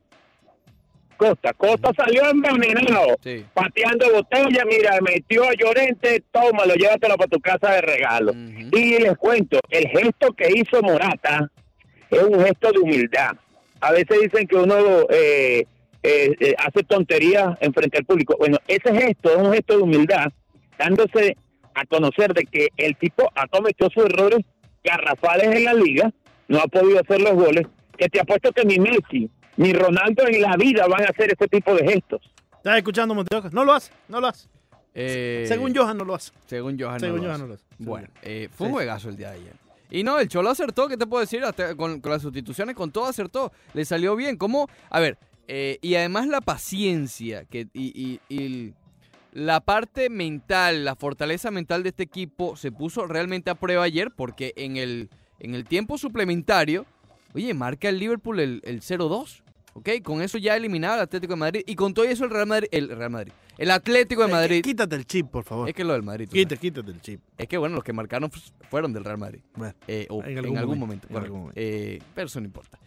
Costa. Costa salió envenenado, Sí. pateando botella, mira, metió a Llorente, tómalo, llévatelo para tu casa de regalo. Y les cuento, el gesto que hizo Morata es un gesto de humildad. A veces dicen que uno eh, eh, eh, hace tonterías en frente al público. Bueno, ese gesto es un gesto de humildad, dándose a conocer de que el tipo ha cometido sus errores garrafales en la liga, no ha podido hacer los goles, que te apuesto que ni Messi ni Ronaldo en la vida van a hacer ese tipo de gestos. ¿Estás escuchando, Monteoca? No lo hace, no lo hace. Eh, Según Johan, no lo hace. Según Johan. no Según lo Johan, hace. no lo hace. Bueno, eh, fue un Sí. juegazo el día de ayer. Y no, el Cholo acertó, ¿qué te puedo decir? Hasta con, con las sustituciones, con todo acertó. Le salió bien. ¿Cómo? A ver, eh, y además la paciencia que, y, y- la parte mental, la fortaleza mental de este equipo se puso realmente a prueba ayer porque en el, en el tiempo suplementario, oye, marca el Liverpool el, el 0-2. ¿Ok? Con eso ya eliminaba al Atlético de Madrid. Y con todo eso el Real Madrid, el Real Madrid, el Atlético de Eh, Madrid. Quítate el chip, por favor. Es que lo del Madrid. Quítate, quítate el chip. Es que bueno, los que marcaron f- fueron del Real Madrid. Bueno, Eh, o En en algún momento, momento. en correcto. algún momento. Eh, pero eso no importa.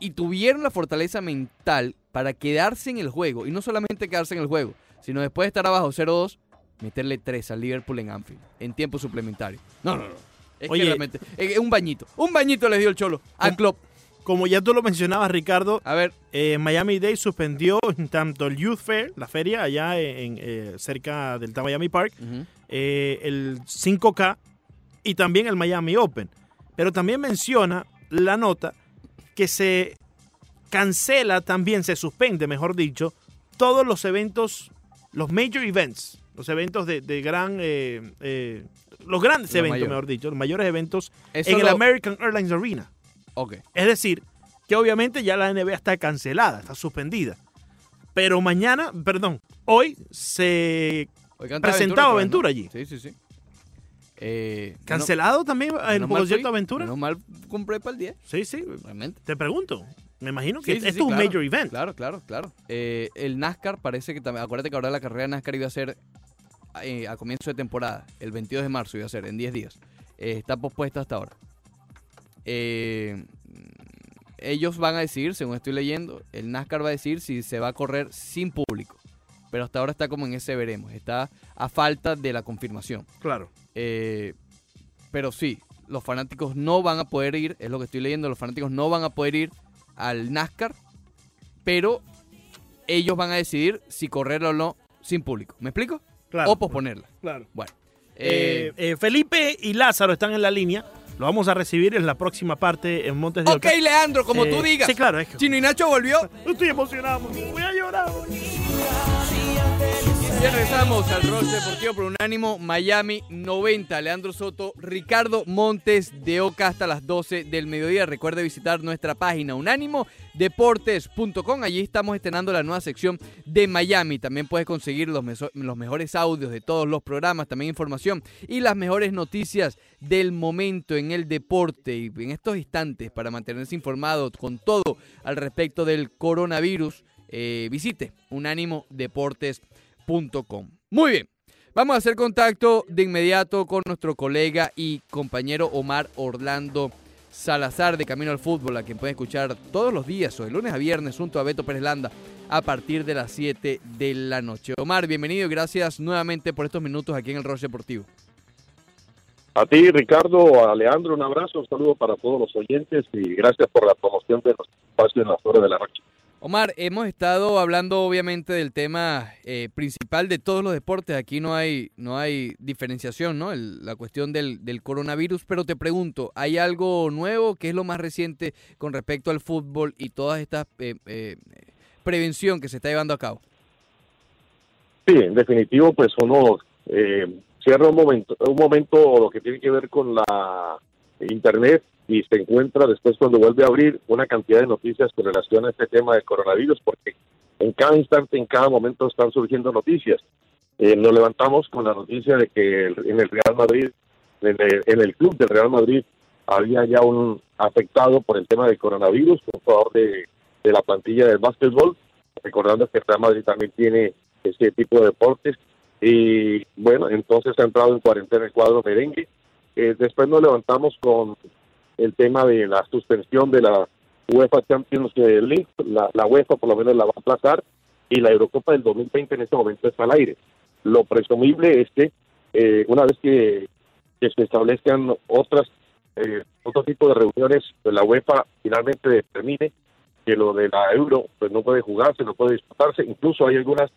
Y tuvieron la fortaleza mental para quedarse en el juego. Y no solamente quedarse en el juego, sino después de estar abajo 0-2, meterle 3 al Liverpool en Anfield. En tiempo suplementario. No, no, no. Es Oye. que realmente. Es un bañito. Un bañito les dio el Cholo al. Klopp. como ya tú lo mencionabas, Ricardo, A ver, eh, Miami Day suspendió tanto el Youth Fair, la feria allá en, eh, cerca del Miami Park, eh, el 5K y también el Miami Open. Pero también menciona la nota que se cancela también, se suspende, mejor dicho, todos los eventos, los major events, los eventos de, de gran, eh, eh, los grandes eventos, mejor dicho, los mayores eventos eso en el American Airlines Arena. Ok. Es decir, que obviamente ya la NBA está cancelada, está suspendida. Pero mañana, perdón, hoy se presentaba Aventura ¿no? allí. Sí, sí, sí. Eh, ¿Cancelado también el menos mal concierto Aventura? Menos mal compré para el 10, Sí, sí. realmente. Te pregunto. Me imagino que Sí, sí, esto sí, es un claro, major event. Claro, claro, claro. Eh, el NASCAR parece que también. Acuérdate que ahora la carrera de NASCAR iba a ser eh, a comienzo de temporada. El 22 de marzo iba a ser, en 10 días. Eh, está pospuesta hasta ahora. Eh, ellos van a decidir, según estoy leyendo, el NASCAR va a decir si se va a correr sin público. Pero hasta ahora está como en ese veremos. Está a falta de la confirmación. Claro. Pero sí, los fanáticos no van a poder ir, es lo que estoy leyendo, los fanáticos no van a poder ir al NASCAR, pero ellos van a decidir si correrla o no sin público. ¿Me explico? Claro. O posponerla. Claro. Bueno. Eh, eh, eh, Felipe y Lázaro están en la línea. Lo vamos a recibir en la próxima parte en Montes de ok, Oca. Leandro, como Eh, tú digas. Sí, claro. Es que Chino y Nacho volvió. estoy emocionado. Voy a llorar. Ya regresamos al Roche Deportivo por Unánimo Miami 90. Leandro Soto, Ricardo Montes de Oca hasta las 12 del mediodía. Recuerde visitar nuestra página unánimodeportes.com. Allí estamos estrenando la nueva sección de Miami. También puedes conseguir los, los mejores audios de todos los programas, también información y las mejores noticias del momento en el deporte y en estos instantes para mantenerse informado con todo al respecto del coronavirus. eh, visite unánimodeportes.com. Muy bien. Vamos a hacer contacto de inmediato con nuestro colega y compañero Omar Orlando Salazar de Camino al Fútbol, a quien pueden escuchar todos los días o de lunes a viernes junto a Beto Pérez Landa a partir de las 7 de la noche. Omar, bienvenido y gracias nuevamente por estos minutos aquí en el Roche Deportivo. A ti, Ricardo, a Leandro, un abrazo, un saludo para todos los oyentes y gracias por la promoción de los espacios en las horas de la noche. Omar, hemos estado hablando obviamente del tema eh, principal de todos los deportes. Aquí no hay, no hay diferenciación, ¿no? El- la cuestión del, del coronavirus. Pero te pregunto, ¿hay algo nuevo? ¿Qué es lo más reciente con respecto al fútbol y toda esta eh, eh, prevención que se está llevando a cabo? Sí, en definitivo, pues uno eh, cierra un momento, un momento lo que tiene que ver con la internet y se encuentra después cuando vuelve a abrir una cantidad de noticias con relación a este tema del coronavirus, porque en cada instante, en cada momento están surgiendo noticias. Eh, nos levantamos con la noticia de que en el Real Madrid, en el, en el club del Real Madrid, había ya un afectado por el tema del coronavirus, un jugador de, de la plantilla del básquetbol, recordando que el Real Madrid también tiene ese tipo de deportes. Y bueno, entonces ha entrado en cuarentena el cuadro merengue. Eh, después nos levantamos con el tema de la suspensión de la UEFA Champions League. La, la UEFA por lo menos la va a aplazar y la Eurocopa del 2020 en este momento está al aire. Lo presumible es que eh, una vez que, se establezcan otras eh, otro tipo de reuniones, pues la UEFA finalmente determine que lo de la Euro pues no puede jugarse, no puede disputarse. Incluso hay algunas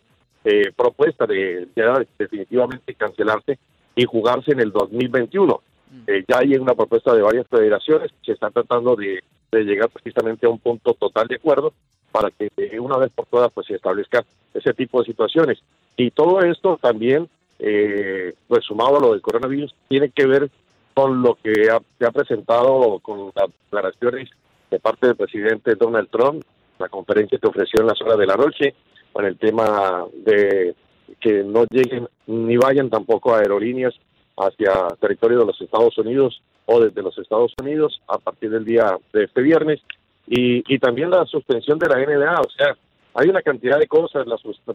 eh, propuestas de ya definitivamente cancelarse y jugarse en el 2021. Eh, ya hay una propuesta de varias federaciones que están tratando de, llegar precisamente a un punto total de acuerdo para que de una vez por todas pues se establezca ese tipo de situaciones. Y todo esto también, eh, pues sumado a lo del coronavirus, tiene que ver con lo que ha, se ha presentado con las declaraciones de parte del presidente Donald Trump, la conferencia que ofreció en las horas de la noche, con el tema de que no lleguen ni vayan tampoco aerolíneas hacia territorio de los Estados Unidos o desde los Estados Unidos a partir del día de este viernes. Y, también la suspensión de la NBA, o sea, hay una cantidad de cosas,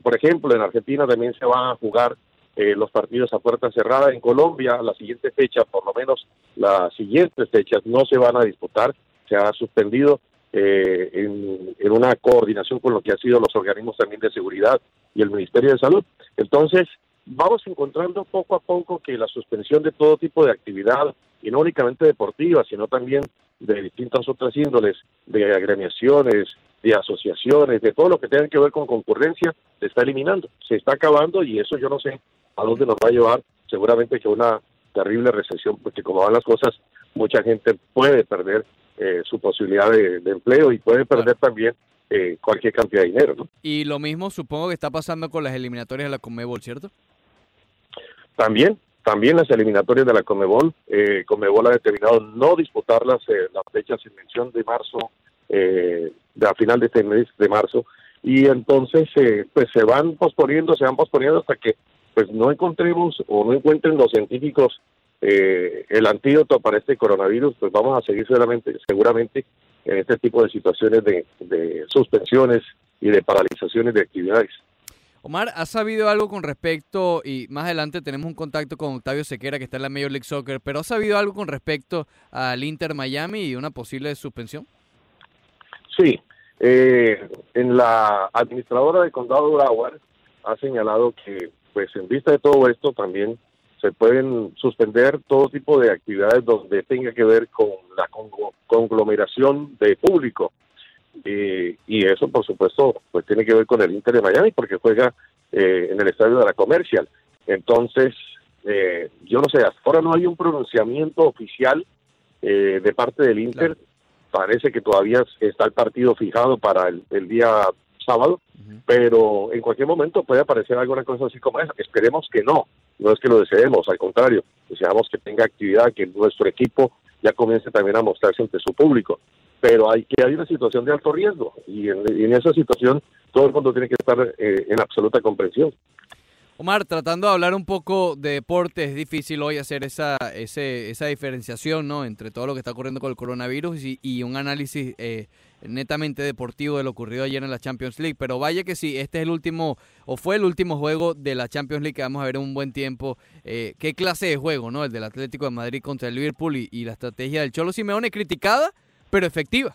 por ejemplo, en Argentina también se van a jugar eh, los partidos a puerta cerrada, en Colombia la siguiente fecha, por lo menos las siguientes fechas no se van a disputar, se ha suspendido eh, en, en una coordinación con lo que han sido los organismos también de seguridad y el Ministerio de Salud. Entonces, vamos encontrando poco a poco que la suspensión de todo tipo de actividad, y no únicamente deportiva, sino también de distintas otras índoles, de agremiaciones, de asociaciones, de todo lo que tenga que ver con concurrencia, se está eliminando, se está acabando y eso yo no sé a dónde nos va a llevar, seguramente que una terrible recesión, porque como van las cosas, mucha gente puede perder eh, su posibilidad de, empleo y puede perder también eh, cualquier cantidad de dinero. Y lo mismo supongo que está pasando con las eliminatorias de la Conmebol, ¿cierto? También, también las eliminatorias de la Comebol, eh, Comebol ha determinado no disputarlas eh, las fechas en mención de marzo, eh, de a final de este mes de marzo, y entonces eh, pues se van posponiendo, se van posponiendo hasta que pues no encontremos o no encuentren los científicos eh, el antídoto para este coronavirus, pues vamos a seguir seguramente, seguramente en este tipo de situaciones de, de suspensiones y de paralizaciones de actividades. Omar, ¿has sabido algo con respecto, y más adelante tenemos un contacto con Octavio Sequera que está en la Major League Soccer, pero ¿has sabido algo con respecto al Inter Miami y una posible suspensión? Sí, eh, en la administradora del condado de Broward ha señalado que, pues en vista de todo esto, también se pueden suspender todo tipo de actividades donde tenga que ver con la conglomeración de público. Y eso, por supuesto, pues tiene que ver con el Inter de Miami porque juega eh, en el estadio de la Comercial. Entonces, eh, yo no sé, hasta ahora no hay un pronunciamiento oficial eh, de parte del Inter. Parece que todavía está el partido fijado para el, día sábado, pero en cualquier momento puede aparecer alguna cosa así como esa. Esperemos que no, no es que lo deseemos, al contrario, deseamos que tenga actividad, que nuestro equipo ya comience también a mostrarse ante su público. Pero hay que hay una situación de alto riesgo y en, esa situación todo el mundo tiene que estar eh, en absoluta comprensión. Omar, tratando de hablar un poco de deporte, es difícil hoy hacer esa, esa diferenciación ¿no? entre todo lo que está ocurriendo con el coronavirus y, un análisis eh, netamente deportivo de lo ocurrido ayer en la Champions League. Pero vaya que sí, este es el último, o fue el último juego de la Champions League que vamos a ver en un buen tiempo. Eh, ¿Qué clase de juego, no? El del Atlético de Madrid contra el Liverpool y, y la estrategia del Cholo Simeone criticada, pero efectiva.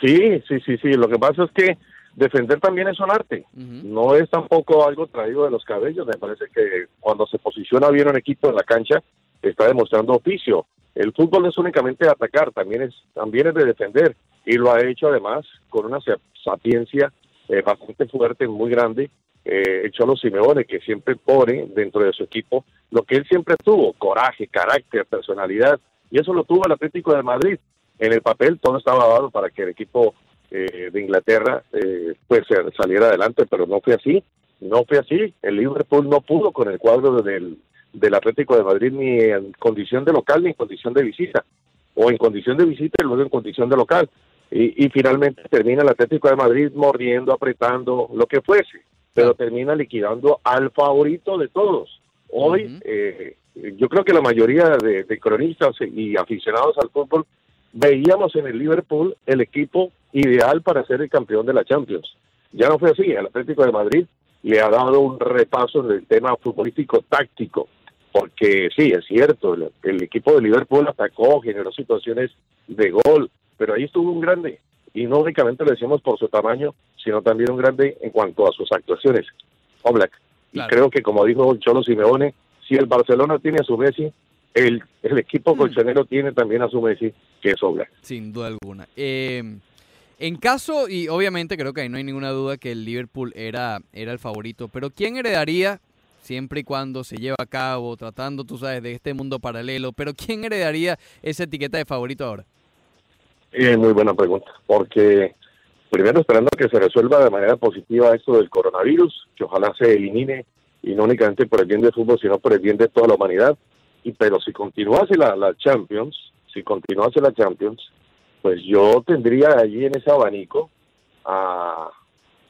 Sí, sí, sí, sí. Lo que pasa es que defender también es un arte. No es tampoco algo traído de los cabellos. Me parece que cuando se posiciona bien un equipo en la cancha, está demostrando oficio. El fútbol no es únicamente de atacar, también es, también es de defender. Y lo ha hecho además con una sapiencia eh, bastante fuerte, muy grande. Eh, el Cholo Simeone, que siempre pone dentro de su equipo lo que él siempre tuvo, coraje, carácter, personalidad. Y eso lo tuvo el Atlético de Madrid. En el papel todo estaba dado para que el equipo eh, de Inglaterra eh, pues saliera adelante, pero no fue así, no fue así. El Liverpool no pudo con el cuadro del, del Atlético de Madrid ni en condición de local ni en condición de visita, o en condición de visita y luego en condición de local. Y, finalmente termina el Atlético de Madrid mordiendo, apretando, lo que fuese, pero termina liquidando al favorito de todos. Hoy, eh, yo creo que la mayoría de, de cronistas y aficionados al fútbol veíamos en el Liverpool el equipo ideal para ser el campeón de la Champions. Ya no fue así, el Atlético de Madrid le ha dado un repaso en el tema futbolístico táctico, porque sí, es cierto, el, equipo de Liverpool atacó, generó situaciones de gol, pero ahí estuvo un grande, y no únicamente lo decimos por su tamaño, sino también un grande en cuanto a sus actuaciones, Oblak. Y creo que como dijo Cholo Simeone, si el Barcelona tiene a su Messi, el, el equipo mm. colchonero tiene también a su Messi, que es obra. Sin duda alguna. Eh, en caso, y obviamente creo que ahí no hay ninguna duda que el Liverpool era, era el favorito, pero ¿quién heredaría, siempre y cuando se lleva a cabo, tratando, tú sabes, de este mundo paralelo, pero ¿quién heredaría esa etiqueta de favorito ahora? Eh, muy buena pregunta, porque primero esperando que se resuelva de manera positiva esto del coronavirus, que ojalá se elimine, y no únicamente por el bien del fútbol, sino por el bien de toda la humanidad pero si continuase la, la Champions, si continuase la Champions, pues yo tendría allí en ese abanico a,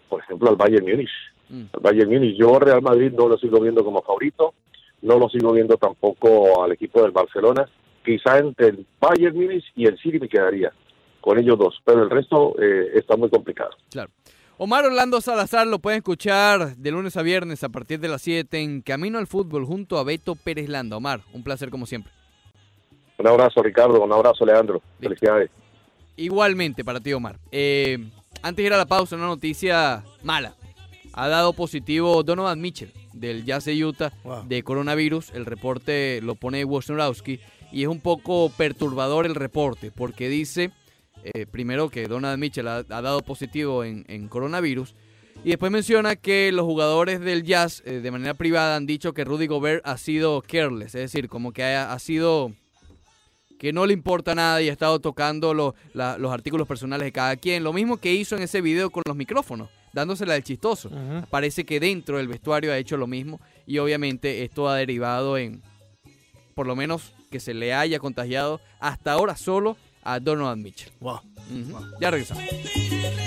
por ejemplo, al Bayern Múnich. Mm. Al Bayern Múnich, yo Real Madrid no lo sigo viendo como favorito, no lo sigo viendo tampoco al equipo del Barcelona. Quizá entre el Bayern Múnich y el City me quedaría con ellos dos, pero el resto eh, está muy complicado. Claro. Omar Orlando Salazar lo pueden escuchar de lunes a viernes a partir de las 7 en Camino al Fútbol junto a Beto Pérez Landa. Omar, un placer como siempre. Un abrazo Ricardo, un abrazo Leandro. Felicidades. Igualmente para ti Omar. Eh, antes de ir a la pausa, una noticia mala. Ha dado positivo Donovan Mitchell del Jazz de Utah de coronavirus. El reporte lo pone Wojnarowski y es un poco perturbador el reporte porque dice eh, primero que Donald Mitchell ha, dado positivo en, coronavirus. Y después menciona que los jugadores del Jazz eh, de manera privada han dicho que Rudy Gobert ha sido careless, es decir, como que ha, sido que no le importa nada y ha estado tocando los artículos personales de cada quien. Lo mismo que hizo en ese video con los micrófonos, dándosela del chistoso. Parece que dentro del vestuario ha hecho lo mismo y obviamente esto ha derivado en, por lo menos, que se le haya contagiado hasta ahora solo a Donovan Mitchell. Wow. Uh wow. Ya regresamos.